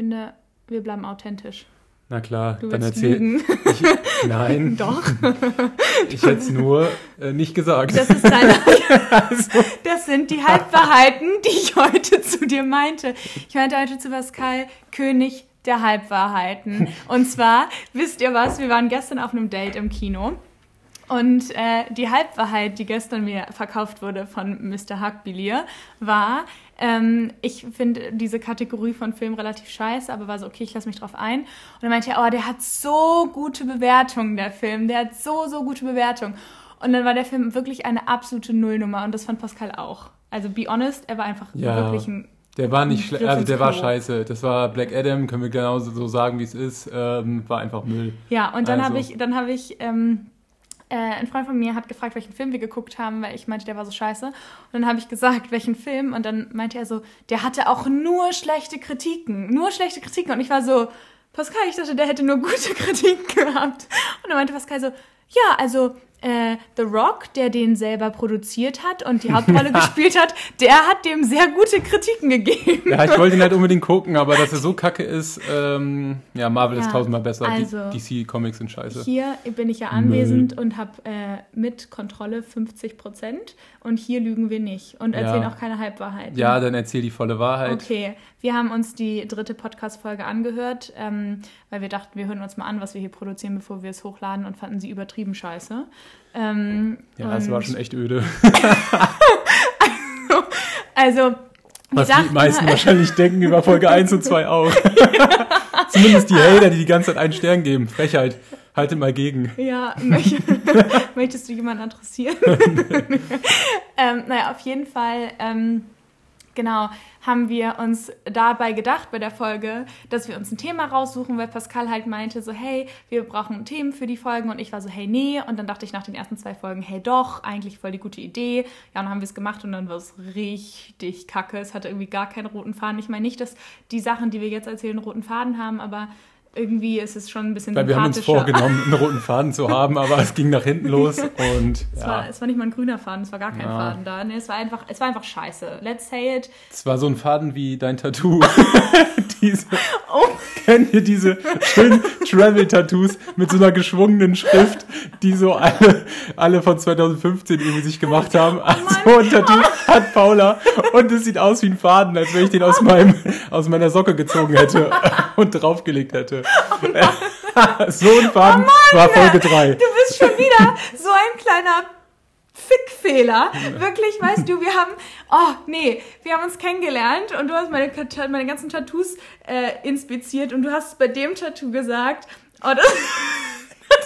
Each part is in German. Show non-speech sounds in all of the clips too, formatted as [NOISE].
finde, wir bleiben authentisch. Na klar, Du dann erzähl. Ich, nein, [LAUGHS] Doch. ich hätte es nur äh, nicht gesagt. Das ist deine, [LAUGHS] also, das sind die Halbwahrheiten, die ich heute zu dir meinte. Ich meinte heute zu Pascal, König der Halbwahrheiten. Und zwar, wisst ihr was, wir waren gestern auf einem Date im Kino. Und äh, die Halbwahrheit, die gestern mir verkauft wurde von Mr. Hackbilier, war, ähm, ich finde diese Kategorie von Film relativ scheiße, aber war so, okay, ich lasse mich drauf ein. Und dann meinte er, oh, der hat so gute Bewertungen, der Film. Der hat so, so gute Bewertungen. Und dann war der Film wirklich eine absolute Nullnummer und das fand Pascal auch. Also be honest, er war einfach Ja. wirklich ein. der war nicht schlecht, also der war Klo. scheiße. Das war Black Adam, können wir genauso so sagen, wie es ist. Ähm, war einfach Müll. Ja, und dann Also. habe ich, dann habe ich, ähm, äh, ein Freund von mir hat gefragt, welchen Film wir geguckt haben, weil ich meinte, der war so scheiße. Und dann habe ich gesagt, welchen Film. Und dann meinte er so, der hatte auch nur schlechte Kritiken. Nur schlechte Kritiken. Und ich war so, Pascal, ich dachte, der hätte nur gute [LAUGHS] Kritiken gehabt. Und dann meinte Pascal so, ja, also äh, The Rock, der den selber produziert hat und die Hauptrolle [LAUGHS] gespielt hat, der hat dem sehr gute Kritiken gegeben. Ja, ich wollte ihn halt unbedingt gucken, aber dass er so [LAUGHS] kacke ist, ähm, ja, Marvel ist Ja, tausendmal besser. also- DC Comics sind scheiße. Hier bin ich ja anwesend und habe äh, mit Kontrolle 50 Prozent und hier lügen wir nicht und erzählen Ja. auch keine Halbwahrheiten. Ja, dann erzähl die volle Wahrheit. Okay, wir haben uns die dritte Podcast-Folge angehört, ähm, weil wir dachten, wir hören uns mal an, was wir hier produzieren, bevor wir es hochladen und fanden sie übertrieben scheiße. Ähm, Ja, es war schon echt öde. [LAUGHS] Also, wir Was die dachten meisten halt- wahrscheinlich denken über Folge 1 und 2 auch. [LAUGHS] Zumindest die Hater, die die ganze Zeit einen Stern geben. Frechheit. Haltet mal gegen. Ja, möch- [LAUGHS] möchtest du jemanden adressieren? [LAUGHS] ähm, naja, auf jeden Fall, ähm, genau, haben wir uns dabei gedacht bei der Folge, dass wir uns ein Thema raussuchen, weil Pascal halt meinte so, hey, wir brauchen Themen für die Folgen und ich war so, hey, nee. Und dann dachte ich nach den ersten zwei Folgen, hey, doch, eigentlich voll die gute Idee. Ja, und dann haben wir es gemacht und dann war es richtig kacke. Es hatte irgendwie gar keinen roten Faden. Ich meine nicht, dass die Sachen, die wir jetzt erzählen, roten Faden haben, aber irgendwie ist es schon ein bisschen Weil wir haben uns vorgenommen, einen [LAUGHS] roten Faden zu haben, aber es ging nach hinten los und Es, war, ja, es war nicht mal ein grüner Faden, es war gar kein Ja. Faden da. Nee, es war einfach, es war einfach scheiße. Let's say it. es war so ein Faden wie dein Tattoo. [LAUGHS] diese, Oh. kennt ihr diese schönen Travel-Tattoos mit so einer geschwungenen Schrift, die so alle, alle von 2015 irgendwie sich gemacht haben? Oh Also so ein Tattoo hat Paula und es sieht aus wie ein Faden, als wenn ich den aus meinem, aus meiner Socke gezogen hätte [LAUGHS] und draufgelegt hätte. [LAUGHS] so ein Faden war Folge 3. Du bist schon wieder so ein kleiner Fickfehler. Wirklich, weißt du, wir haben, oh nee, wir haben uns kennengelernt und du hast meine, meine ganzen Tattoos äh, inspiziert und du hast bei dem Tattoo gesagt, oh, das,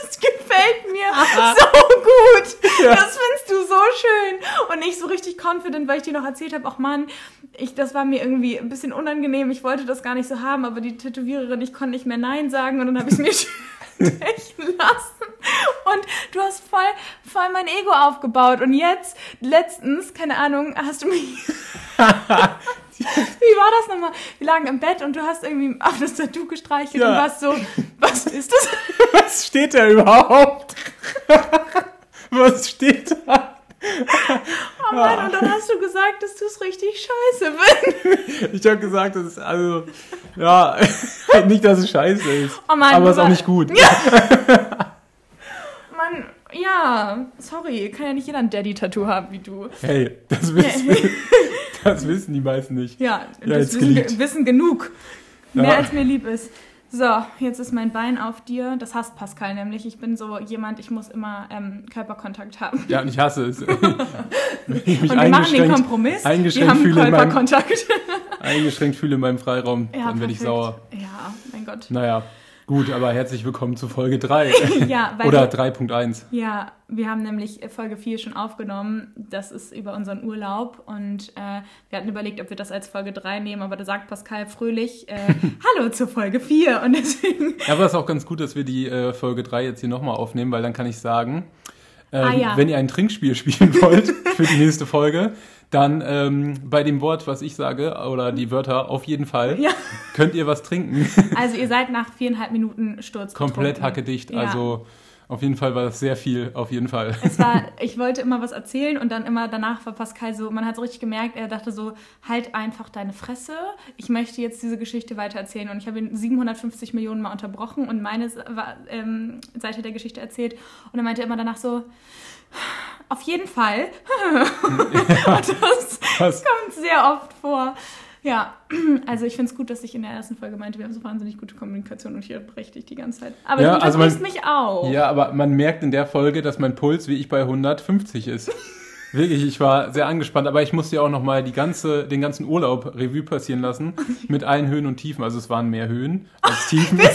das gefällt mir [LAUGHS] so gut. Das findest du so schön. Und ich so richtig confident, weil ich dir noch erzählt habe, ach Mann, ich, das war mir irgendwie ein bisschen unangenehm. Ich wollte das gar nicht so haben, aber die Tätowiererin, ich konnte nicht mehr Nein sagen und dann habe ich es mir [LAUGHS] stechen lassen. Und du hast voll, voll mein Ego aufgebaut. Und jetzt, letztens, keine Ahnung, hast du mich. [LAUGHS] [LAUGHS] Wie war das nochmal? Wir lagen im Bett und du hast irgendwie auf das Tattoo gestreichelt Ja. und warst so, was ist das? [LAUGHS] Was steht da überhaupt? [LAUGHS] Was steht da? Oh Mann, und dann hast du gesagt, dass du es richtig scheiße findest. Ich habe gesagt, das ist also, ja, nicht, dass es scheiße ist. Oh Mann, aber es ist auch nicht gut. Mann, ja, sorry, kann ja nicht jeder ein Daddy-Tattoo haben wie du. Hey, das wissen, [LAUGHS] das wissen die meisten nicht. Ja, Ja, das wissen, wissen genug. Mehr Ja. als mir lieb ist. So, jetzt ist mein Bein auf dir. Das hasst Pascal nämlich. Ich bin so jemand, ich muss immer ähm, Körperkontakt haben. Ja, und ich hasse es. [LAUGHS] Ich Und wir machen den eingeschränkt, Kompromiss. Wir eingeschränkt haben fühle in meinem- Körperkontakt. eingeschränkt fühle in meinem Freiraum, Ja, dann werde ich sauer. Ja, mein Gott. Naja, gut, aber herzlich willkommen zu Folge 3. [LAUGHS] Ja, Oder wir, 3.1. ja, wir haben nämlich Folge 4 schon aufgenommen. Das ist über unseren Urlaub. Und äh, wir hatten überlegt, ob wir das als Folge 3 nehmen. Aber da sagt Pascal fröhlich, äh, [LAUGHS] hallo zur Folge 4. Und deswegen Ja, aber es ist auch ganz gut, dass wir die äh, Folge 3 jetzt hier nochmal aufnehmen, weil dann kann ich sagen, ähm, Ah, ja. wenn ihr ein Trinkspiel [LAUGHS] spielen wollt für die nächste Folge, dann ähm, bei dem Wort, was ich sage, oder die Wörter auf jeden Fall, Ja. könnt ihr was trinken. Also ihr seid nach viereinhalb Minuten Sturz Komplett betrunken. hackedicht. Ja. Also Auf jeden Fall war das sehr viel, auf jeden Fall. Es war, [LAUGHS] ich wollte immer was erzählen und dann immer danach war Pascal so, man hat so richtig gemerkt, er dachte so, halt einfach deine Fresse, ich möchte jetzt diese Geschichte weitererzählen. Und ich habe ihn 750 Millionen Mal unterbrochen und meine ähm, Seite der Geschichte erzählt. Und er meinte immer danach so, auf jeden Fall. [LAUGHS] [LAUGHS] und das Was? kommt sehr oft vor. Ja, [CLEARS THROAT] also ich finde es gut, dass ich in der ersten Folge meinte, wir haben so wahnsinnig gute Kommunikation und hier breche ich die ganze Zeit. Aber Ja, du also man- mich auch. Ja, aber man merkt in der Folge, dass mein Puls wie ich bei 150 ist. [LAUGHS] Wirklich, ich war sehr angespannt, aber ich musste ja auch nochmal die ganze, den ganzen Urlaub Revue passieren lassen mit allen Höhen und Tiefen. Also es waren mehr Höhen als [LAUGHS] Tiefen. [LAUGHS]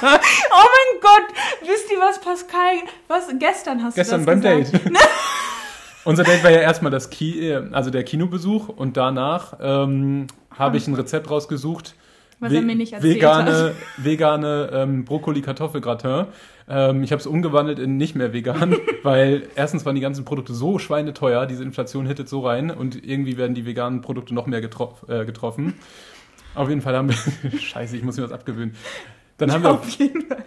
Oh mein Gott, wisst ihr was, Pascal? Was gestern hast Gestern du beim das gesagt? Date. Unser Date war ja erstmal das Ki äh, also der Kinobesuch und danach ähm, habe ich ein Rezept rausgesucht. Was er mir nicht erzählt vegane, [LAUGHS] vegane ähm, Brokkoli-Kartoffelgratin. Ähm, ich habe es umgewandelt in nicht mehr vegan, [LAUGHS] weil erstens waren die ganzen Produkte so schweineteuer, diese Inflation hittet so rein und irgendwie werden die veganen Produkte noch mehr getroff, äh, getroffen. Auf jeden Fall haben wir, [LAUGHS] scheiße, ich muss mir was abgewöhnen. Dann haben wir [LAUGHS] Auf jeden Fall.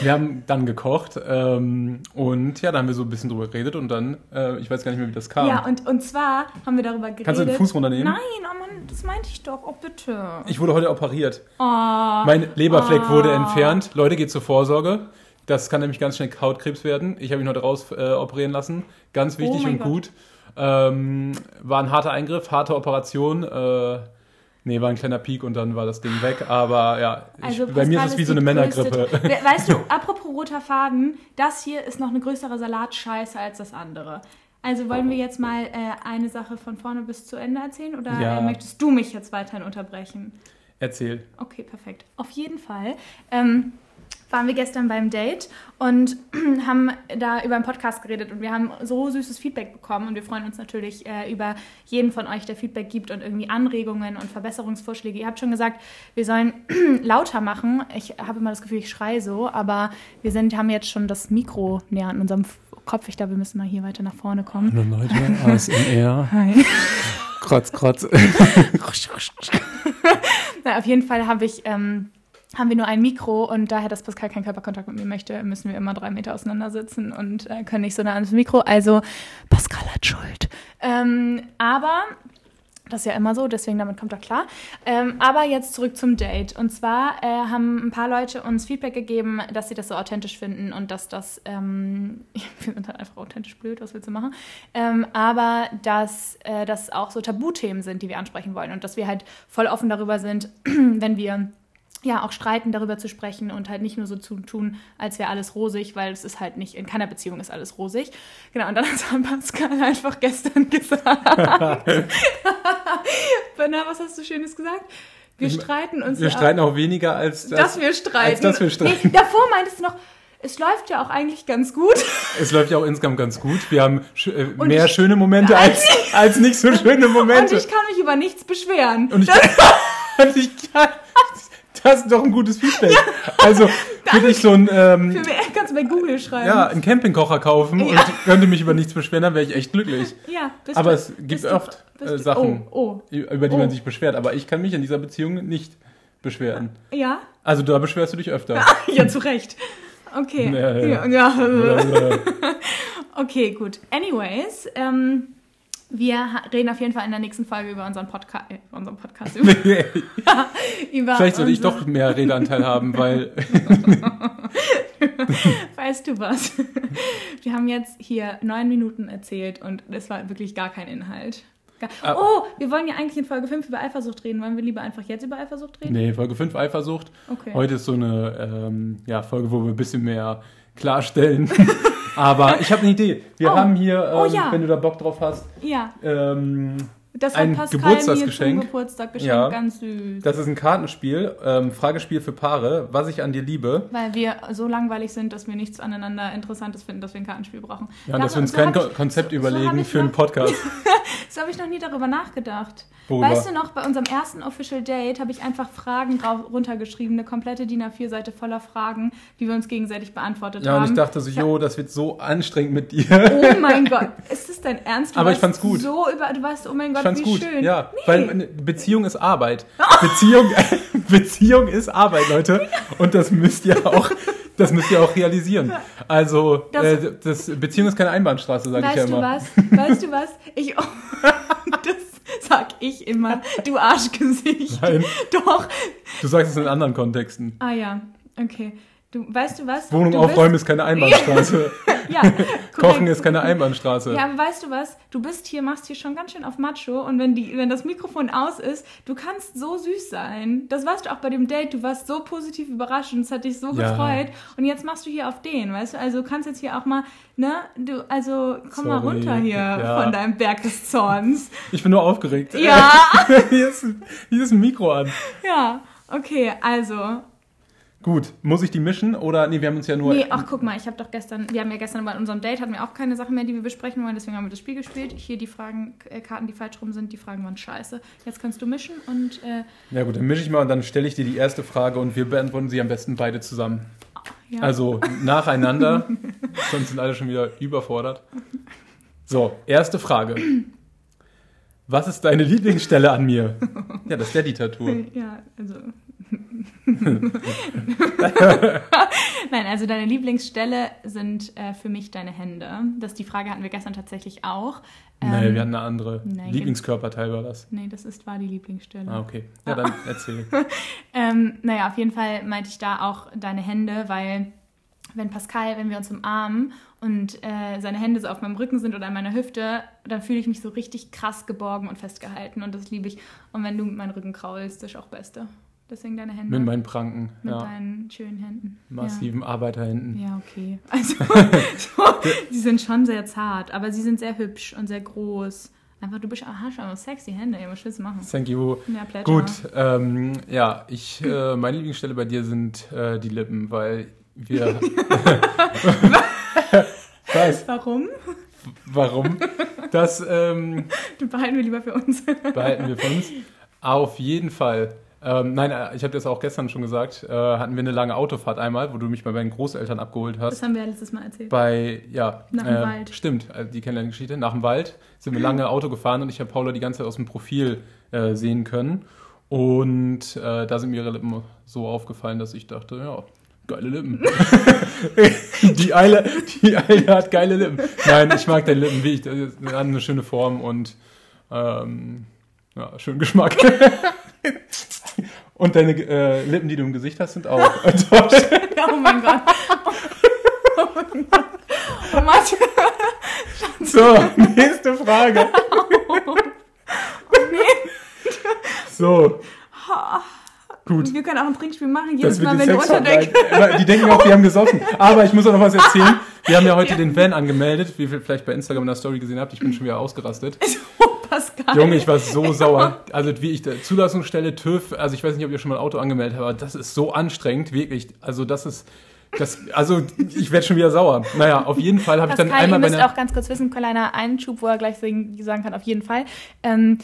wir haben dann gekocht ähm, und ja, da haben wir so ein bisschen drüber geredet und dann, äh, ich weiß gar nicht mehr, wie das kam. Ja, und, und zwar haben wir darüber geredet. Kannst du den Fuß runternehmen? Nein, oh Mann, das meinte ich doch. Oh, bitte. Ich wurde heute operiert. Oh, Mein Leberfleck Ah. wurde entfernt. Leute, geht zur Vorsorge. Das kann nämlich ganz schnell Hautkrebs werden. Ich habe ihn heute raus äh, operieren lassen. Ganz wichtig Oh und Gott. gut. Ähm, war ein harter Eingriff, harte Operation. Äh, nee, war ein kleiner Peak und dann war das Ding weg. Aber ja, ich, also bei mir ist es wie so eine Männergrippe. We- [LAUGHS] Weißt du, apropos roter Faden, das hier ist noch eine größere Salatscheiße als das andere. Also wollen wir jetzt mal äh, eine Sache von vorne bis zu Ende erzählen oder Ja. äh, möchtest du mich jetzt weiterhin unterbrechen? Erzähl. Okay, perfekt. Auf jeden Fall ähm, waren wir gestern beim Date und [CLEARS THROAT] haben da über einen Podcast geredet und wir haben so süßes Feedback bekommen und wir freuen uns natürlich äh, über jeden von euch, der Feedback gibt und irgendwie Anregungen und Verbesserungsvorschläge. Ihr habt schon gesagt, wir sollen [CLEARS THROAT] lauter machen. Ich habe immer das Gefühl, ich schreie so, aber wir sind, haben jetzt schon das Mikro näher an unserem Kopf. Ich glaube, wir müssen mal hier weiter nach vorne kommen. Hallo Leute, ASMR. [LAUGHS] Hi. Krotz, krotz. [LAUGHS] [LAUGHS] Na, auf jeden Fall habe ich, ähm, haben wir nur ein Mikro und daher, dass Pascal keinen Körperkontakt mit mir möchte, müssen wir immer drei Meter auseinander sitzen und äh, können nicht so nah ans Mikro. Also Pascal hat Schuld. Ähm, aber das ist ja immer so, deswegen damit kommt er klar. Ähm, aber jetzt zurück zum Date. Und zwar äh, haben ein paar Leute uns Feedback gegeben, dass sie das so authentisch finden und dass das, ähm, [LAUGHS] wir sind halt einfach authentisch blöd, was willst du machen? Ähm, aber dass äh, das auch so Tabuthemen sind, die wir ansprechen wollen und dass wir halt voll offen darüber sind, [CLEARS THROAT] wenn wir ja auch streiten, darüber zu sprechen und halt nicht nur so zu tun, als wäre alles rosig, weil es ist halt nicht, in keiner Beziehung ist alles rosig. Genau, und dann hat [LAUGHS] Pascal einfach gestern [LAUGHS] gesagt. [LAUGHS] Benna, was hast du Schönes gesagt? Wir streiten uns Wir ja streiten auch weniger als das. dass wir streiten. als dass wir streiten. Nee, davor meintest du noch, es läuft ja auch eigentlich ganz gut. Es läuft ja auch insgesamt ganz gut. Wir haben sch äh, Und mehr ich- schöne Momente als, als nicht so schöne Und Momente. ich kann mich über nichts beschweren. Und ich, und ich kann, das ist doch ein gutes Feedback. also [LAUGHS] würde ich so ein, ähm, Für kannst du bei Google schreiben. ja, einen Campingkocher kaufen Ja. und könnte mich über nichts beschweren, dann wäre ich echt glücklich. Ja, bist Aber du- es gibt du- oft äh, du- Sachen, Oh, über die Oh. man sich beschwert. Aber ich kann mich in dieser Beziehung nicht beschweren. oh. Ja? Also da beschwerst du dich öfter. [LAUGHS] Ja, zu Recht. Okay. Nee. [LAUGHS] Ja, ja. Oder- Okay, gut. Anyways, ähm, wir reden auf jeden Fall in der nächsten Folge über unseren Podcast, äh, unseren Podcast, über, [LAUGHS] über Vielleicht sollte ich doch mehr Redeanteil haben, weil [LAUGHS] Weißt du was? Wir haben jetzt hier neun Minuten erzählt und es war wirklich gar kein Inhalt. Gar Ah. oh, wir wollen ja eigentlich in Folge 5 über Eifersucht reden. Wollen wir lieber einfach jetzt über Eifersucht reden? Nee, Folge 5 Eifersucht. Okay. Heute ist so eine ähm, ja, Folge, wo wir ein bisschen mehr klarstellen. [LAUGHS] Aber ich habe eine Idee. Wir Oh. haben hier, ähm, Oh ja. wenn du da Bock drauf hast, Ja, ähm, das hat Ein Pascal Geburtstagsgeschenk. mir zum Geburtstag geschenkt. Ja. Ganz süß. das ist ein Kartenspiel, ähm, Fragespiel für Paare, was ich an dir liebe. Weil wir so langweilig sind, dass wir nichts aneinander Interessantes finden, dass wir ein Kartenspiel brauchen. Ja, und dass wir uns so kein ich- Konzept so- so überlegen ich für einen noch- Podcast. [LAUGHS] So habe ich noch nie darüber nachgedacht. Worüber? Weißt du noch, bei unserem ersten Official Date habe ich einfach Fragen drauf, runtergeschrieben, eine komplette DIN A4-Seite voller Fragen, die wir uns gegenseitig beantwortet Ja, haben. und ich dachte so, jo, das wird so anstrengend mit [LAUGHS] dir. Oh mein Gott, ist das dein Ernst? Du Aber ich fand's gut. So über, du warst, oh mein Gott, Wie gut. schön. Ja, Nee. weil eine Beziehung ist Arbeit. Beziehung, [LAUGHS] Beziehung ist Arbeit, Leute. Und das müsst ihr auch Das müsst ihr auch realisieren. Also, Das- äh, das, Beziehung ist keine Einbahnstraße, sage ich ja Weißt du immer. was? Weißt du was? Ich, [LAUGHS] das sag ich immer. Du Arschgesicht. Nein, Doch. du sagst es in anderen Kontexten. Ah ja, okay. Du, weißt du was? Wohnung du aufräumen bist, ist keine [LAUGHS] Einbahnstraße. [LAUGHS] Ja, Kochen ist keine Einbahnstraße. Ja, aber weißt du was? Du bist hier, machst hier schon ganz schön auf Macho und wenn, die, wenn das Mikrofon aus ist, du kannst so süß sein. Das warst du auch bei dem Date. Du warst so positiv überrascht und es hat dich so Ja. gefreut. Und jetzt machst du hier auf den, weißt du? Also du kannst jetzt hier auch mal, ne? Du, also komm mal Sorry. runter hier Ja. von deinem Berg des Zorns. Ich bin nur aufgeregt. Ja, [LAUGHS] hier, ist, hier ist ein Mikro an. ja. Okay, also. Gut, muss ich die mischen oder nee, wir haben uns ja nur Nee, ach guck mal, ich habe doch gestern, wir haben ja gestern bei unserem Date hatten wir auch keine Sachen mehr, die wir besprechen wollen, deswegen haben wir das Spiel gespielt. Hier die Fragen, äh, Karten, die falsch rum sind, die Fragen waren scheiße. Jetzt kannst du mischen und äh, Ja gut, dann mische ich mal und dann stelle ich dir die erste Frage und wir beantworten sie am besten beide zusammen. ja. Also nacheinander, [LAUGHS] sonst sind alle schon wieder überfordert. So, erste Frage. Was ist deine Lieblingsstelle an mir? Ja, das Daddy-Tattoo. Ja, also. [LAUGHS] Nein, also deine Lieblingsstelle sind äh, für mich deine Hände. Das die Frage hatten wir gestern tatsächlich auch. Ähm, Nein, wir hatten eine andere. nein, Lieblingskörperteil war das. Nee, das ist, war die Lieblingsstelle. Ah, okay. Ja, dann [LAUGHS] erzähl. Ähm, naja, auf jeden Fall meinte ich da auch deine Hände, weil wenn Pascal, wenn wir uns umarmen und äh, seine Hände so auf meinem Rücken sind oder an meiner Hüfte, dann fühle ich mich so richtig krass geborgen und festgehalten und das liebe ich. Und wenn du mit meinen Rücken kraulst, das ist auch Beste. Deswegen deine Hände. Mit meinen Pranken. Mit Ja. deinen schönen Händen. Massiven Arbeiterhänden. Ja, ja okay. Also, [LAUGHS] so, die sind schon sehr zart, aber sie sind sehr hübsch und sehr groß. Einfach, du bist, aha, schon sexy Hände, ja, was willst du machen? Thank you. Ja, Pleasure. Gut, ähm, ja, ich, äh, meine Lieblingsstelle bei dir sind äh, die Lippen, weil wir. [LAUGHS] Was? Warum? Warum? Das ähm, [LAUGHS] Du behalten wir lieber für uns. behalten wir für uns. Auf jeden Fall. Ähm, nein, äh, ich habe das auch gestern schon gesagt. Äh, hatten wir eine lange Autofahrt einmal, wo du mich bei meinen Großeltern abgeholt hast. Das haben wir ja letztes Mal erzählt. Bei, ja. Nach dem äh, Wald. Stimmt, äh, die Kennenlerngeschichte. Nach dem Wald sind wir lange Auto gefahren und ich habe Paula die ganze Zeit aus dem Profil äh, sehen können. Und äh, da sind mir ihre Lippen so aufgefallen, dass ich dachte, ja, geile Lippen. [LAUGHS] die, Eile, die Eile hat geile Lippen. Nein, ich mag deine Lippen, wie ich, das hat eine schöne Form und ähm, ja, schönen Geschmack. [LAUGHS] Und deine äh, Lippen, die du im Gesicht hast, sind auch enttäuscht. [LAUGHS] oh mein Gott. Oh mein Gott. Oh Mann. So, nächste Frage. So. Gut. Wir können auch ein Trinkspiel machen, jedes Mal, wenn du Sex unter der... Aber Die denken auch, wir haben gesoffen. Aber ich muss auch noch was erzählen. Wir haben ja heute den Van angemeldet, wie ihr vielleicht bei Instagram in der Story gesehen habt. Ich bin schon wieder ausgerastet. [LAUGHS] Pascal. Junge, ich war so sauer. Also wie ich da Zulassungsstelle TÜV, also ich weiß nicht, ob ihr schon mal ein Auto angemeldet habt, aber das ist so anstrengend, wirklich. Also das ist, das, also ich werde schon wieder sauer. Naja, auf jeden Fall habe ich dann Pascal, ihr einmal müsst auch ganz kurz wissen, kleiner Einschub, wo er gleich sagen sagen kann, auf jeden Fall. Ähm,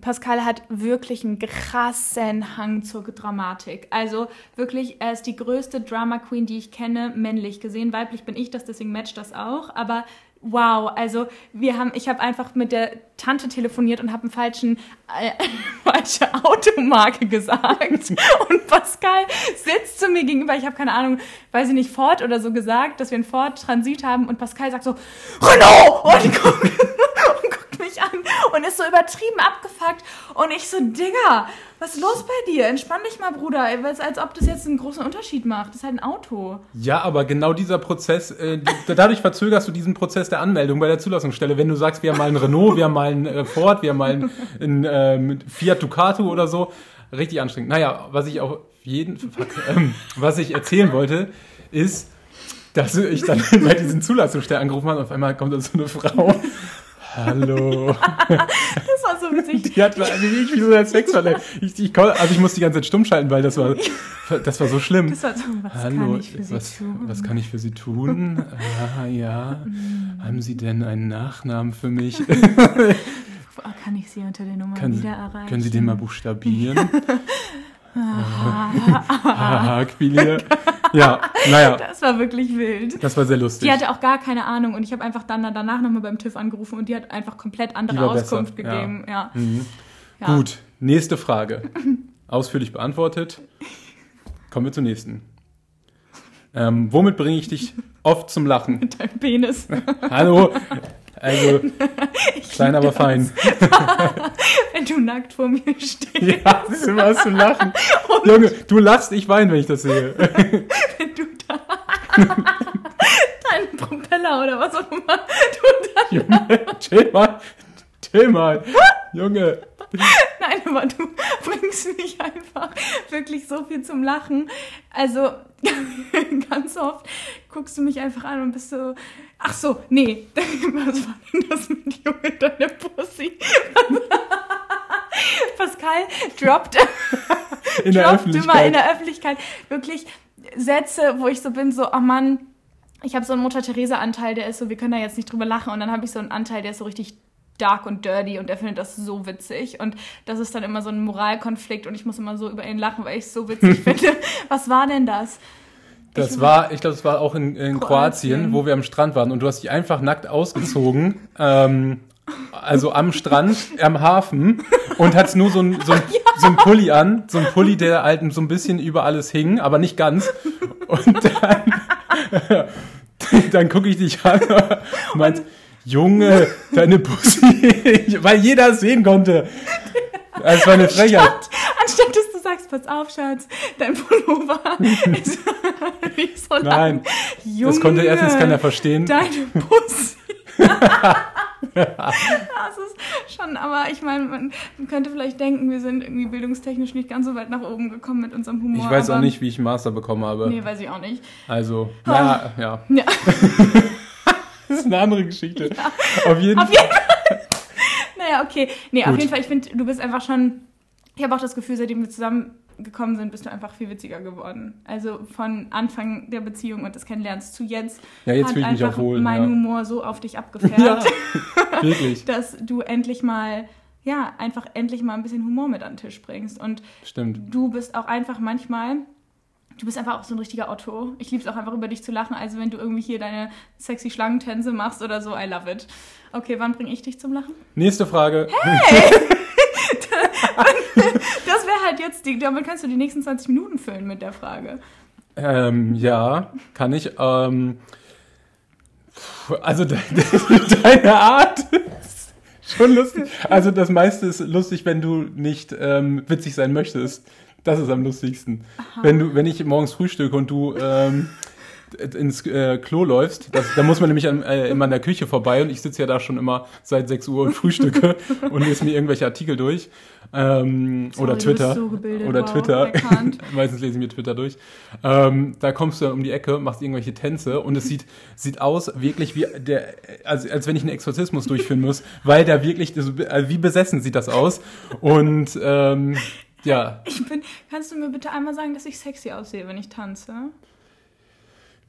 Pascal hat wirklich einen krassen Hang zur Dramatik. Also wirklich, er ist die größte Drama Queen, die ich kenne, männlich gesehen. Weiblich bin ich das, deswegen matcht das auch. Aber wow, also wir haben, ich habe einfach mit der Tante telefoniert und habe einen falschen, äh, [LAUGHS] falsche Automarke gesagt. [LAUGHS] Und Pascal sitzt zu mir gegenüber, ich habe keine Ahnung, weiß ich nicht, Ford oder so gesagt, dass wir einen Ford Transit haben und Pascal sagt so, Renault! Und guckt, [LAUGHS] und guckt mich an und ist so übertrieben abgefuckt und ich so, Digga, was ist los bei dir? Entspann dich mal, Bruder, als, als ob das jetzt einen großen Unterschied macht. Das ist halt ein Auto. Ja, aber genau dieser Prozess, äh, dadurch verzögerst du diesen Prozess der Anmeldung bei der Zulassungsstelle. Wenn du sagst, wir haben mal einen Renault, wir haben mal einen äh, Ford, wir haben mal einen, einen äh, Fiat Ducato oder so, richtig anstrengend. Naja, was ich auf jeden fuck, ähm, was ich erzählen wollte, ist, dass ich dann [LAUGHS] bei diesen Zulassungsstellen angerufen habe und auf einmal kommt da so eine Frau. Hallo. [LAUGHS] Das war so witzig. Die hat wirklich wie so ein Sexverletzt. Ich, ich, also ich musste die ganze Zeit stumm schalten, weil das war, das war so schlimm. Das war so, was Hallo, kann ich für Sie was, tun? was kann ich für Sie tun? Ah, ja. Haben Sie denn einen Nachnamen für mich? [LAUGHS] [LAUGHS] Kann ich Sie unter der Nummer Sie, wieder erreichen? können Sie den mal buchstabieren? Haha, [LAUGHS] Quilier. Ja, naja, Das war wirklich wild. das war sehr lustig. Die hatte auch gar keine Ahnung und ich habe einfach dann danach nochmal beim TÜV angerufen und die hat einfach komplett andere war besser, Auskunft ja. gegeben. Ja. Mhm. Ja. Gut, nächste Frage. [LAUGHS] Ausführlich beantwortet. Kommen wir zur nächsten. Ähm, womit bringe ich dich oft zum Lachen? [LAUGHS] Mit deinem Penis. Hallo? Also, [LAUGHS] klein, aber fein. [LAUGHS] Wenn du nackt vor mir stehst. Ja, das ist immer was zum Lachen. Junge, du lachst, ich weine, wenn ich das sehe. [LAUGHS] Wenn du da deinen Propeller oder was auch immer du da. Junge, chill mal. Chill mal. Junge. Nein, aber du bringst mich einfach wirklich so viel zum Lachen. Also ganz oft guckst du mich einfach an und bist so, ach so, nee, [LAUGHS] was war denn das mit Junge, deine Pussy? [LAUGHS] Pascal droppt, In der droppt immer in der Öffentlichkeit wirklich Sätze, wo ich so bin, so, oh Mann, ich habe so einen Mutter-Theresa-Anteil, der ist so, wir können da jetzt nicht drüber lachen. Und dann habe ich so einen Anteil, der ist so richtig dark und dirty und der findet das so witzig. Und das ist dann immer so ein Moralkonflikt und ich muss immer so über ihn lachen, weil ich es so witzig [LAUGHS] finde. Was war denn das? Das Ich- war, ich glaube, das war auch in, in Kroatien. Kroatien. wo wir am Strand waren und du hast dich einfach nackt ausgezogen. ähm, also am Strand, am Hafen und hattest nur so ein, so, ein, [LAUGHS] so ein Pulli an, so ein Pulli, der halt so ein bisschen über alles hing, aber nicht ganz. Und dann, [LAUGHS] dann gucke ich dich an und meinst, Junge, deine Pussy, [LAUGHS] weil jeder es sehen konnte. Das war eine Frechheit. Anstatt, dass du sagst, pass auf, Schatz, dein Pullover [LAUGHS] ist nicht so lang. Nein, Junge, das konnte erstens keiner verstehen. Deine Pussy. [LAUGHS] das ist schon, aber ich meine, man könnte vielleicht denken, wir sind irgendwie bildungstechnisch nicht ganz so weit nach oben gekommen mit unserem Humor. Ich weiß auch nicht, wie ich einen Master bekommen habe. Nee, weiß ich auch nicht. Also, naja, ja. Ja. [LAUGHS] Das ist eine andere Geschichte. Auf jeden Auf jeden Fall. Naja, okay. Nee, auf Gut. jeden Fall, ich finde, du bist einfach schon. Ich habe auch das Gefühl, seitdem wir zusammengekommen sind, bist du einfach viel witziger geworden. Also von Anfang der Beziehung und des Kennenlernens zu jetzt Ja, jetzt hat fühle ich mich einfach auch wohl. mein Ja. Humor so auf dich abgefärbt, [LAUGHS] ja, wirklich. [LAUGHS] dass du endlich mal, ja, einfach endlich mal ein bisschen Humor mit an den Tisch bringst. Und Stimmt. du bist auch einfach manchmal, du bist einfach auch so ein richtiger Otto. Ich liebe es auch einfach über dich zu lachen. Also wenn du irgendwie hier deine sexy Schlangentänze machst oder so, I love it. Okay, wann bringe ich dich zum Lachen? Nächste Frage. [LAUGHS] [LAUGHS] Das wäre halt jetzt, die, damit kannst du die nächsten 20 Minuten füllen mit der Frage. Ähm, ja, kann ich. Ähm, also de de [LAUGHS] deine Art ist schon lustig. Also das meiste ist lustig, wenn du nicht ähm, witzig sein möchtest. Das ist am lustigsten. Wenn du, wenn ich morgens frühstücke und du ähm, ins äh, Klo läufst, da muss man nämlich an, äh, immer an der Küche vorbei und ich sitze ja da schon immer seit 6 Uhr und frühstücke [LAUGHS] und lese mir irgendwelche Artikel durch. Ähm, Sorry, oder Twitter. so oder wow, Twitter. [LAUGHS] Meistens lese ich mir Twitter durch. Ähm, da kommst du dann um die Ecke, machst irgendwelche Tänze und es sieht, sieht aus wirklich wie der, also als wenn ich einen Exorzismus durchführen muss, weil da wirklich, also wie besessen sieht das aus. Und ähm, [LAUGHS] ja, Ich bin, kannst du mir bitte einmal sagen, dass ich sexy aussehe, wenn ich tanze?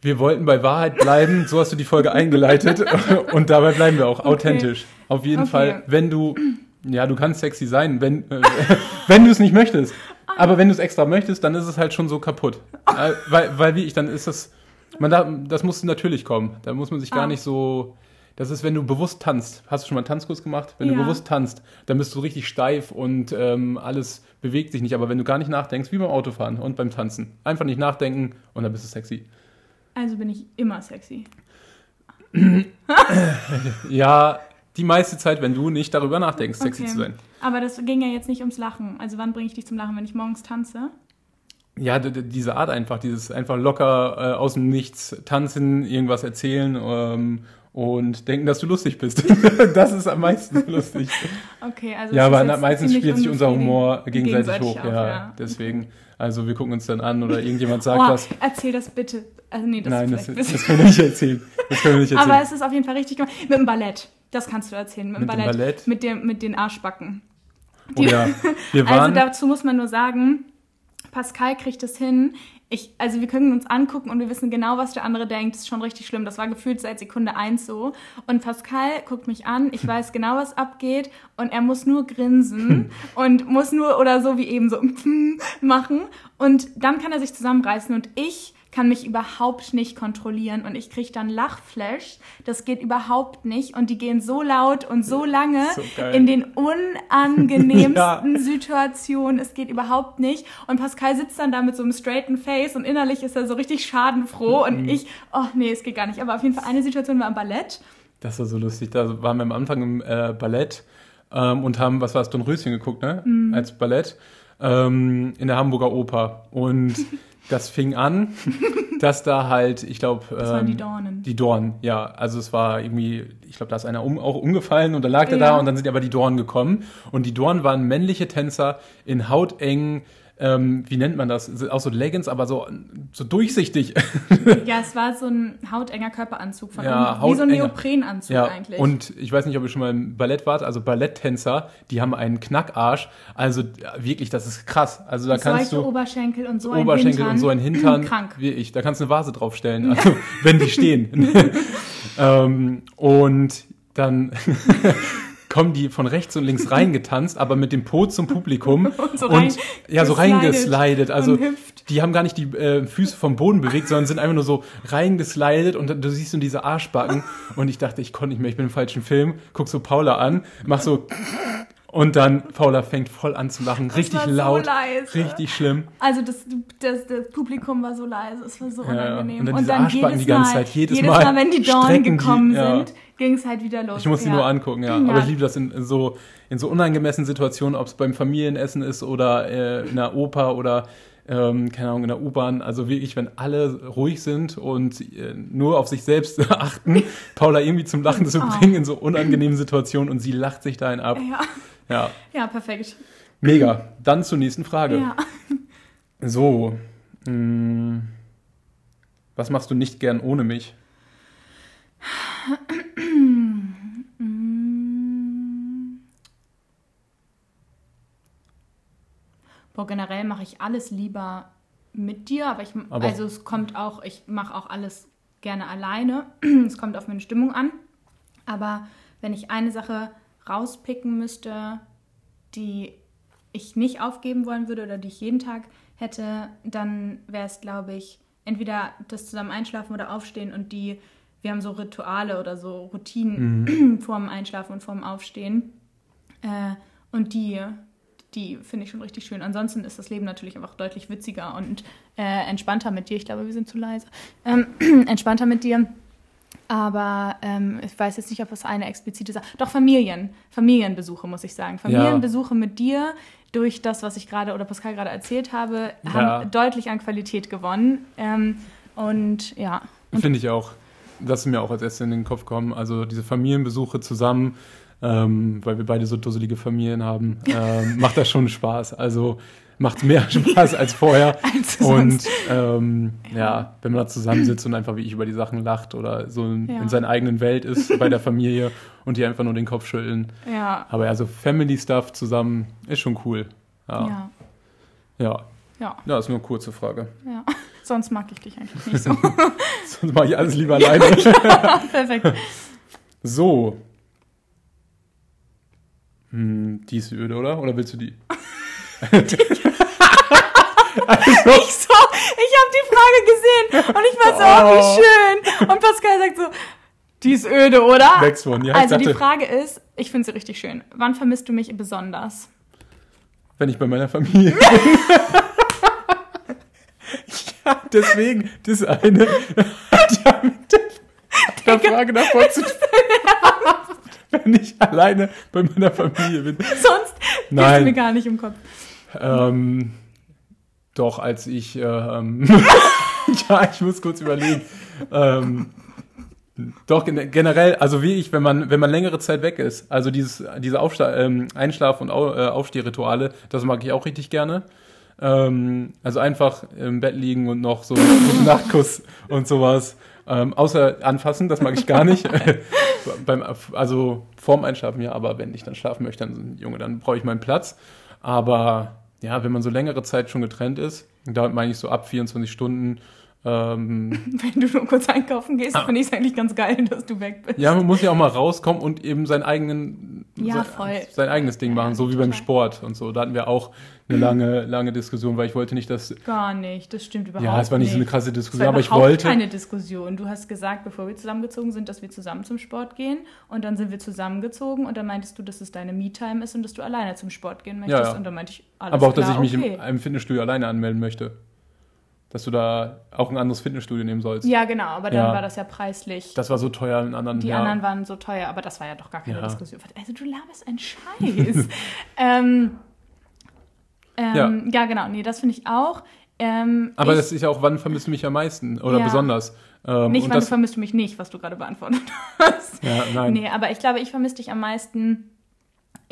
wir wollten bei Wahrheit bleiben, so hast du die Folge eingeleitet [LAUGHS] und dabei bleiben wir auch authentisch. Auf jeden Okay. Fall, wenn du, ja, du kannst sexy sein, wenn, äh, [LAUGHS] wenn du es nicht möchtest. Aber wenn du es extra möchtest, dann ist es halt schon so kaputt. Äh, weil, weil wie ich, dann ist das, man da, das muss natürlich kommen. Da muss man sich gar Ah. nicht so, das ist, wenn du bewusst tanzt. Hast du schon mal einen Tanzkurs gemacht? Wenn du Ja. bewusst tanzt, dann bist du richtig steif und ähm, alles bewegt sich nicht. Aber wenn du gar nicht nachdenkst, wie beim Autofahren und beim Tanzen. Einfach nicht nachdenken und dann bist du sexy. Also bin ich immer sexy. [LAUGHS] Ja, die meiste Zeit, wenn du nicht darüber nachdenkst, sexy Okay. zu sein. Aber das ging ja jetzt nicht ums Lachen. Also wann bringe ich dich zum Lachen, wenn ich morgens tanze? Ja, diese Art einfach, dieses einfach locker äh, aus dem Nichts tanzen, irgendwas erzählen ähm, und denken, dass du lustig bist. [LAUGHS] das ist am meisten lustig. Okay, also ja, aber meistens spielt sich unser Humor unbefriedigend gegenseitig, hoch. auch, ja, deswegen. Also wir gucken uns dann an oder irgendjemand [LAUGHS] sagt Oh, was. erzähl das bitte. Also nee, das Nein, ist das, das können wir nicht erzählen. Das können wir nicht [LAUGHS] erzählen. Aber es ist auf jeden Fall richtig gemacht. Mit dem Ballett. Das kannst du erzählen. Mit, dem Mit dem Ballett. Ballett? Mit, dem, mit den Arschbacken. oh, ja. Wir Also waren, dazu muss man nur sagen, Pascal kriegt es hin. Ich, also wir können uns angucken und wir wissen genau, was der andere denkt. Das ist schon richtig schlimm. Das war gefühlt seit Sekunde eins so. Und Pascal guckt mich an. Ich [LAUGHS] weiß genau, was abgeht. Und er muss nur grinsen [LAUGHS] und muss nur oder so wie eben so [LAUGHS] machen. Und dann kann er sich zusammenreißen. Und ich kann mich überhaupt nicht kontrollieren und ich kriege dann Lachflash. Das geht überhaupt nicht und die gehen so laut und so lange So in den [LAUGHS] unangenehmsten Ja. Situationen. Es geht überhaupt nicht. Und Pascal sitzt dann da mit so einem straighten Face und innerlich ist er so richtig schadenfroh und ich, oh nee, es geht gar nicht. Aber auf jeden Fall eine Situation war am Ballett. Das war so lustig. Da waren wir am Anfang im äh, Ballett ähm, und haben, was war es, Dornröschen geguckt, ne? Mhm. Als Ballett ähm, in der Hamburger Oper. Und [LAUGHS] das fing an, [LAUGHS] dass da halt, ich glaube. Das waren die Dornen. Die Dornen, ja. Also es war irgendwie, ich glaube, da ist einer um, auch umgefallen und dann lag er Ja. da und dann sind aber die Dornen gekommen. Und die Dornen waren männliche Tänzer in hautengen, ähm, wie nennt man das? Auch so Leggings, aber so, so durchsichtig. [LAUGHS] Ja, es war so ein hautenger Körperanzug von Ja, unten. Wie so ein. Neoprenanzug Ja, eigentlich. und ich weiß nicht, ob ihr schon mal im Ballett wart, also Balletttänzer, die haben einen Knackarsch. Also wirklich, das ist krass. Also da kannst Solche du Oberschenkel und so ein Oberschenkel Hintern. und so ein Hintern, [CLEARS THROAT] Krank. wie ich. Da kannst du eine Vase draufstellen, [LAUGHS] also wenn die stehen. [LAUGHS] ähm, und dann kommen die von rechts und links [LAUGHS] reingetanzt, aber mit dem Po zum Publikum [LAUGHS] Und so rein ja so geslidet reingeslidet. Also und die haben gar nicht die äh, Füße vom Boden bewegt, sondern sind einfach nur so reingeslidet und du siehst nur diese Arschbacken und ich dachte, ich konnte nicht mehr, ich bin im falschen Film, guck so Paula an, mach so [LAUGHS] und dann Paula fängt voll an zu lachen, richtig so laut, leise. richtig schlimm. Also das, das, das Publikum war so leise, es war so Ja, unangenehm. und dann diese Arschbacken die ganze Zeit, jedes jedes Mal Mal, wenn die Dornen strecken die, gekommen ja. sind, ging es halt wieder los. Ich muss sie ja. nur angucken, ja. Ja. Aber ich liebe das in, in so in so unangemessenen Situationen, ob es beim Familienessen ist oder äh, in der Oper oder ähm, keine Ahnung, in der U-Bahn. Also wirklich, wenn alle ruhig sind und äh, nur auf sich selbst [LAUGHS] achten, Paula irgendwie zum Lachen zu Oh. bringen in so unangenehmen Situationen und sie lacht sich dahin ab. Ja, Ja, ja perfekt. mega. Dann zur nächsten Frage. Ja. So, mh, was machst du nicht gern ohne mich? [CLEARS THROAT] Boah, generell mache ich alles lieber mit dir, aber ich, Aber- also es kommt auch, ich mache auch alles gerne alleine. [CLEARS THROAT] es kommt auf meine Stimmung an. Aber wenn ich eine Sache rauspicken müsste, die ich nicht aufgeben wollen würde oder die ich jeden Tag hätte, dann wäre es, glaube ich, entweder das zusammen einschlafen oder aufstehen und die, wir haben so Rituale oder so Routinen [CLEARS THROAT] vorm Einschlafen und vorm Aufstehen. Äh, und die, die finde ich schon richtig schön. Ansonsten ist das Leben natürlich einfach deutlich witziger und äh, entspannter mit dir. Ich glaube, wir sind zu leise. Ähm, [CLEARS THROAT] entspannter mit dir. Aber ähm, ich weiß jetzt nicht, ob das eine explizite Sache. Doch Familien, Familienbesuche muss ich sagen. Familienbesuche mit dir durch das, was ich gerade oder Pascal gerade erzählt habe, Ja. haben deutlich an Qualität gewonnen. Ähm, und ja, Finde ich auch. Das ist mir auch als erstes in den Kopf gekommen. Also diese Familienbesuche zusammen, ähm, weil wir beide so dusselige Familien haben, ähm, macht das schon Spaß. Also macht mehr [LAUGHS] Spaß als vorher. [LAUGHS] Als und ähm, ja. wenn man da zusammensitzt und einfach wie ich über die Sachen lacht oder so in, Ja. in seiner eigenen Welt ist bei der Familie und die einfach nur den Kopf schütteln. ja, Aber ja, so Family Stuff zusammen ist schon cool. Ja. ja, Ja. ja, Ja, ist nur eine kurze Frage. ja. [LAUGHS] Sonst mag ich dich eigentlich nicht so. Sonst mache ich alles lieber alleine. Perfekt. So. Hm, die ist öde, oder? Oder willst du die? [LAUGHS] Ich so, ich habe die Frage gesehen und ich war so, oh, Oh. wie schön. Und Pascal sagt so, die ist öde, oder? Next one. Ja, also die Frage ist, ich finde sie richtig schön. Wann vermisst du mich besonders? Wenn ich bei meiner Familie bin. [LAUGHS] ja, deswegen, das eine hat ja mit der, der Frage davor zu [LAUGHS] tun. [LAUGHS] Wenn ich alleine bei meiner Familie bin. [LAUGHS] Sonst ist Nein. mir gar nicht im Kopf. Ähm, doch, als ich, ähm, [LAUGHS] ja, ich muss kurz überlegen. Ähm, doch, gen- generell, also wie ich, wenn man, wenn man längere Zeit weg ist, also dieses, diese Aufsta ähm, Einschlaf- und Au äh, Aufstehrituale, das mag ich auch richtig gerne. Ähm, also einfach im Bett liegen und noch so einen Nachtkuss und sowas. Ähm, außer anfassen, das mag ich gar nicht. Beim, also vorm Einschlafen ja, aber wenn ich dann schlafen möchte, dann, Junge, dann brauche ich meinen Platz. Aber ja, wenn man so längere Zeit schon getrennt ist, damit meine ich so ab 24 Stunden, Ähm, [LAUGHS] Wenn du nur kurz einkaufen gehst, Ah. finde ich es eigentlich ganz geil, [LAUGHS] dass du weg bist. ja, man muss ja auch mal rauskommen und eben seinen eigenen, Ja, sein, voll. sein eigenes Ding machen, so wie beim. Sport und so. Da hatten wir auch eine lange, lange Diskussion, weil ich wollte nicht, dass. Gar nicht, das stimmt überhaupt Ja, es war nicht so eine krasse Diskussion, aber ich wollte. keine Diskussion. Du hast gesagt, bevor wir zusammengezogen sind, dass wir zusammen zum Sport gehen. Und dann sind wir zusammengezogen und dann meintest du, dass es deine Me-Time ist und dass du alleine zum Sport gehen möchtest. Ja. Und dann meinte ich, alles aber auch, klar, dass ich mich okay. in einem Fitnessstudio alleine anmelden möchte. Dass du da auch ein anderes Fitnessstudio nehmen sollst. Ja, genau, aber dann Ja. war das ja preislich. Das war so teuer in anderen die ja. anderen waren so teuer, aber das war ja doch gar keine Ja. Diskussion. Also du laberst einen Scheiß. [LAUGHS] ähm, ähm, ja. genau, nee, das finde ich auch. Ähm, Aber ich, das ist ja auch, wann vermisst du mich am meisten oder besonders? Ähm, nicht, wann du das, vermisst du mich nicht, was du gerade beantwortet [LAUGHS] hast. ja, nein. Nee, aber ich glaube, ich vermisse dich am meisten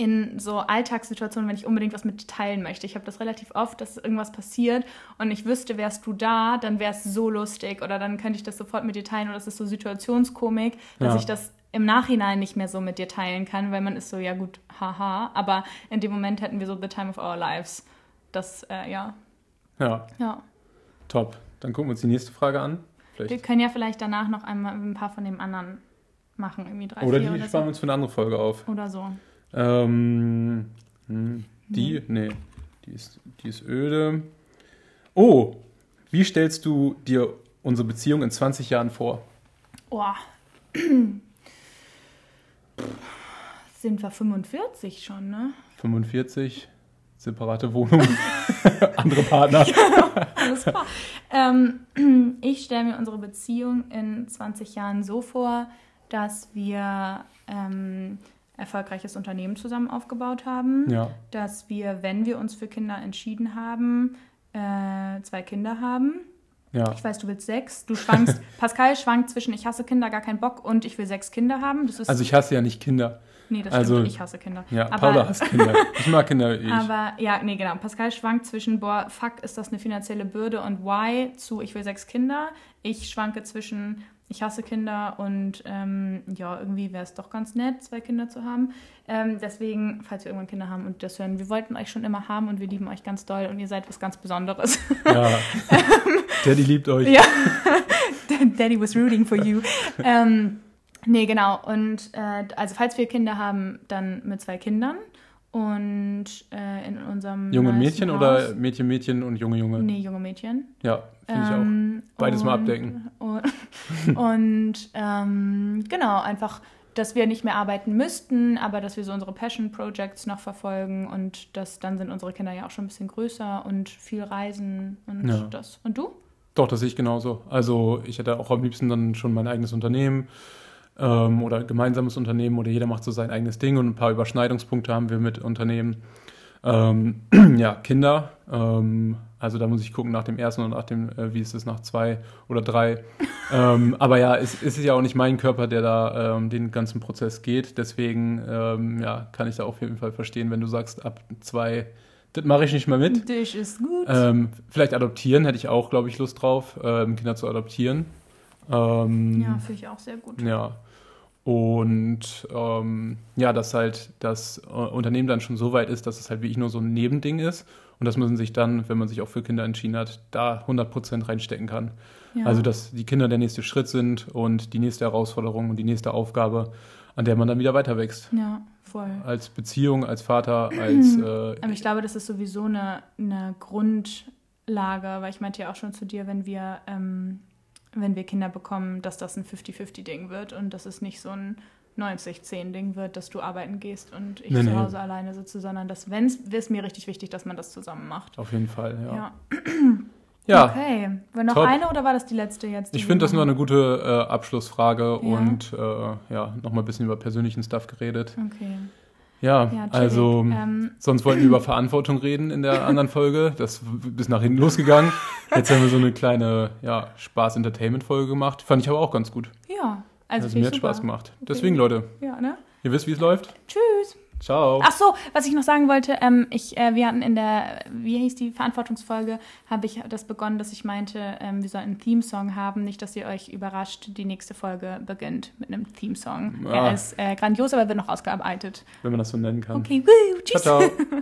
in so Alltagssituationen, wenn ich unbedingt was mit dir teilen möchte. Ich habe das relativ oft, dass irgendwas passiert und ich wüsste, wärst du da, dann wäre es so lustig oder dann könnte ich das sofort mit dir teilen oder es ist so Situationskomik, dass Ja. ich das im Nachhinein nicht mehr so mit dir teilen kann, weil man ist so, ja gut, haha, aber in dem Moment hätten wir so the time of our lives. Das, äh, ja, Ja, ja. top. Dann gucken wir uns die nächste Frage an. Wir Vielleicht. können ja vielleicht danach noch einmal ein paar von dem anderen machen, irgendwie drei, Oder vier die oder sparen wir so. uns für eine andere Folge auf. Oder so. Ähm, hm, die, nee, die ist, die ist öde. Oh, wie stellst du dir unsere Beziehung in 20 Jahren vor? Oh. Sind wir 45 schon, ne? 45, separate Wohnung, [LAUGHS] andere Partner. [LAUGHS] Alles klar. ähm, [CLEARS THROAT] ich stelle mir unsere Beziehung in 20 Jahren so vor, dass wir ähm, erfolgreiches Unternehmen zusammen aufgebaut haben, Ja, dass wir, wenn wir uns für Kinder entschieden haben, äh, zwei Kinder haben. ja. Ich weiß, du willst sechs. Du schwankst, [LAUGHS] Pascal schwankt zwischen ich hasse Kinder, gar keinen Bock und ich will sechs Kinder haben. Das ist, Also ich hasse ja nicht Kinder. nee, das also- stimmt, ich hasse Kinder. Ja, Aber- Paula hasst Kinder. Ich mag Kinder wie ich. Aber ja, nee, genau. Pascal schwankt zwischen, boah, fuck, ist das eine finanzielle Bürde und why zu, ich will sechs Kinder. Ich schwanke zwischen, ich hasse Kinder und ähm, ja, irgendwie wäre es doch ganz nett, zwei Kinder zu haben. Ähm, deswegen, falls wir irgendwann Kinder haben und das hören, wir wollten euch schon immer haben und wir lieben euch ganz doll und ihr seid was ganz Besonderes. Ja. [LAUGHS] Daddy liebt euch. Ja. [LAUGHS] Daddy was rooting for you. ähm, nee, genau. Und äh, also falls wir Kinder haben, dann mit zwei Kindern. Und äh, in unserem Junge Mädchen Haus, oder Mädchen, Mädchen und junge Junge? Nee, junge Mädchen. Ja, finde ich auch. Ähm, Beides mal und- abdecken. [LAUGHS] Und, und ähm, genau, einfach, dass wir nicht mehr arbeiten müssten, aber dass wir so unsere Passion Projects noch verfolgen und das, dann sind unsere Kinder ja auch schon ein bisschen größer und viel reisen und Ja. das. Und du? Doch, das sehe ich genauso. Also ich hätte auch am liebsten dann schon mein eigenes Unternehmen ähm, oder gemeinsames Unternehmen oder jeder macht so sein eigenes Ding und ein paar Überschneidungspunkte haben wir mit Unternehmen. Ähm, [CLEARS THROAT] ja, Kinder. Ähm, also da muss ich gucken nach dem ersten und nach dem, äh, wie ist es nach zwei oder drei. [LAUGHS] ähm, aber ja, es, es ist ja auch nicht mein Körper, der da ähm, den ganzen Prozess geht. Deswegen ähm, ja, kann ich da auf jeden Fall verstehen, wenn du sagst, ab zwei, das mache ich nicht mehr mit. Dich ist gut. Ähm, vielleicht adoptieren hätte ich auch, glaube ich, Lust drauf, ähm, Kinder zu adoptieren. Ähm, ja, finde ich auch sehr gut. ja. Und ähm, ja, dass halt das äh, Unternehmen dann schon so weit ist, dass es halt wirklich nur so ein Nebending ist und dass man sich dann, wenn man sich auch für Kinder entschieden hat, da 100% reinstecken kann. Ja. Also, dass die Kinder der nächste Schritt sind und die nächste Herausforderung und die nächste Aufgabe, an der man dann wieder weiter wächst. ja, voll. Als Beziehung, als Vater, als [CLEARS THROAT] äh, Aber ich glaube, das ist sowieso eine, eine Grundlage, weil ich meinte ja auch schon zu dir, wenn wir, ähm, wenn wir Kinder bekommen, dass das ein 50-50-Ding wird und dass es nicht so ein 90-10-Ding wird, dass du arbeiten gehst und ich Nee, zu nee. Hause alleine sitze, sondern dass, wenn es, mir richtig wichtig, dass man das zusammen macht. auf jeden Fall, ja. Ja. [CLEARS THROAT] Ja, Okay. War noch Top. eine oder war das die letzte jetzt? die Ich finde, das war machen? eine gute äh, Abschlussfrage Ja. und äh, ja, nochmal ein bisschen über persönlichen Stuff geredet. Okay. Ja, Ja, also Ähm, sonst wollten wir über Verantwortung reden in der anderen Folge. Das bis nach hinten losgegangen. Jetzt haben wir so eine kleine ja, Spaß-Entertainment-Folge gemacht. Fand ich aber auch ganz gut. ja. Also, Also, mir hat Spaß super. gemacht. Deswegen, Leute, Ja, ne? ihr wisst, wie es läuft. Tschüss. Ciao. Ach so, was ich noch sagen wollte, ähm, ich, äh, wir hatten in der, wie hieß die Verantwortungsfolge, habe ich das begonnen, dass ich meinte, ähm, wir sollten einen Theme-Song haben, nicht, dass ihr euch überrascht, die nächste Folge beginnt mit einem Theme-Song. Ah. Er ist äh, grandios, aber wird noch ausgearbeitet. Wenn man das so nennen kann. Okay, woo, tschüss. Ciao, ciao. [LAUGHS]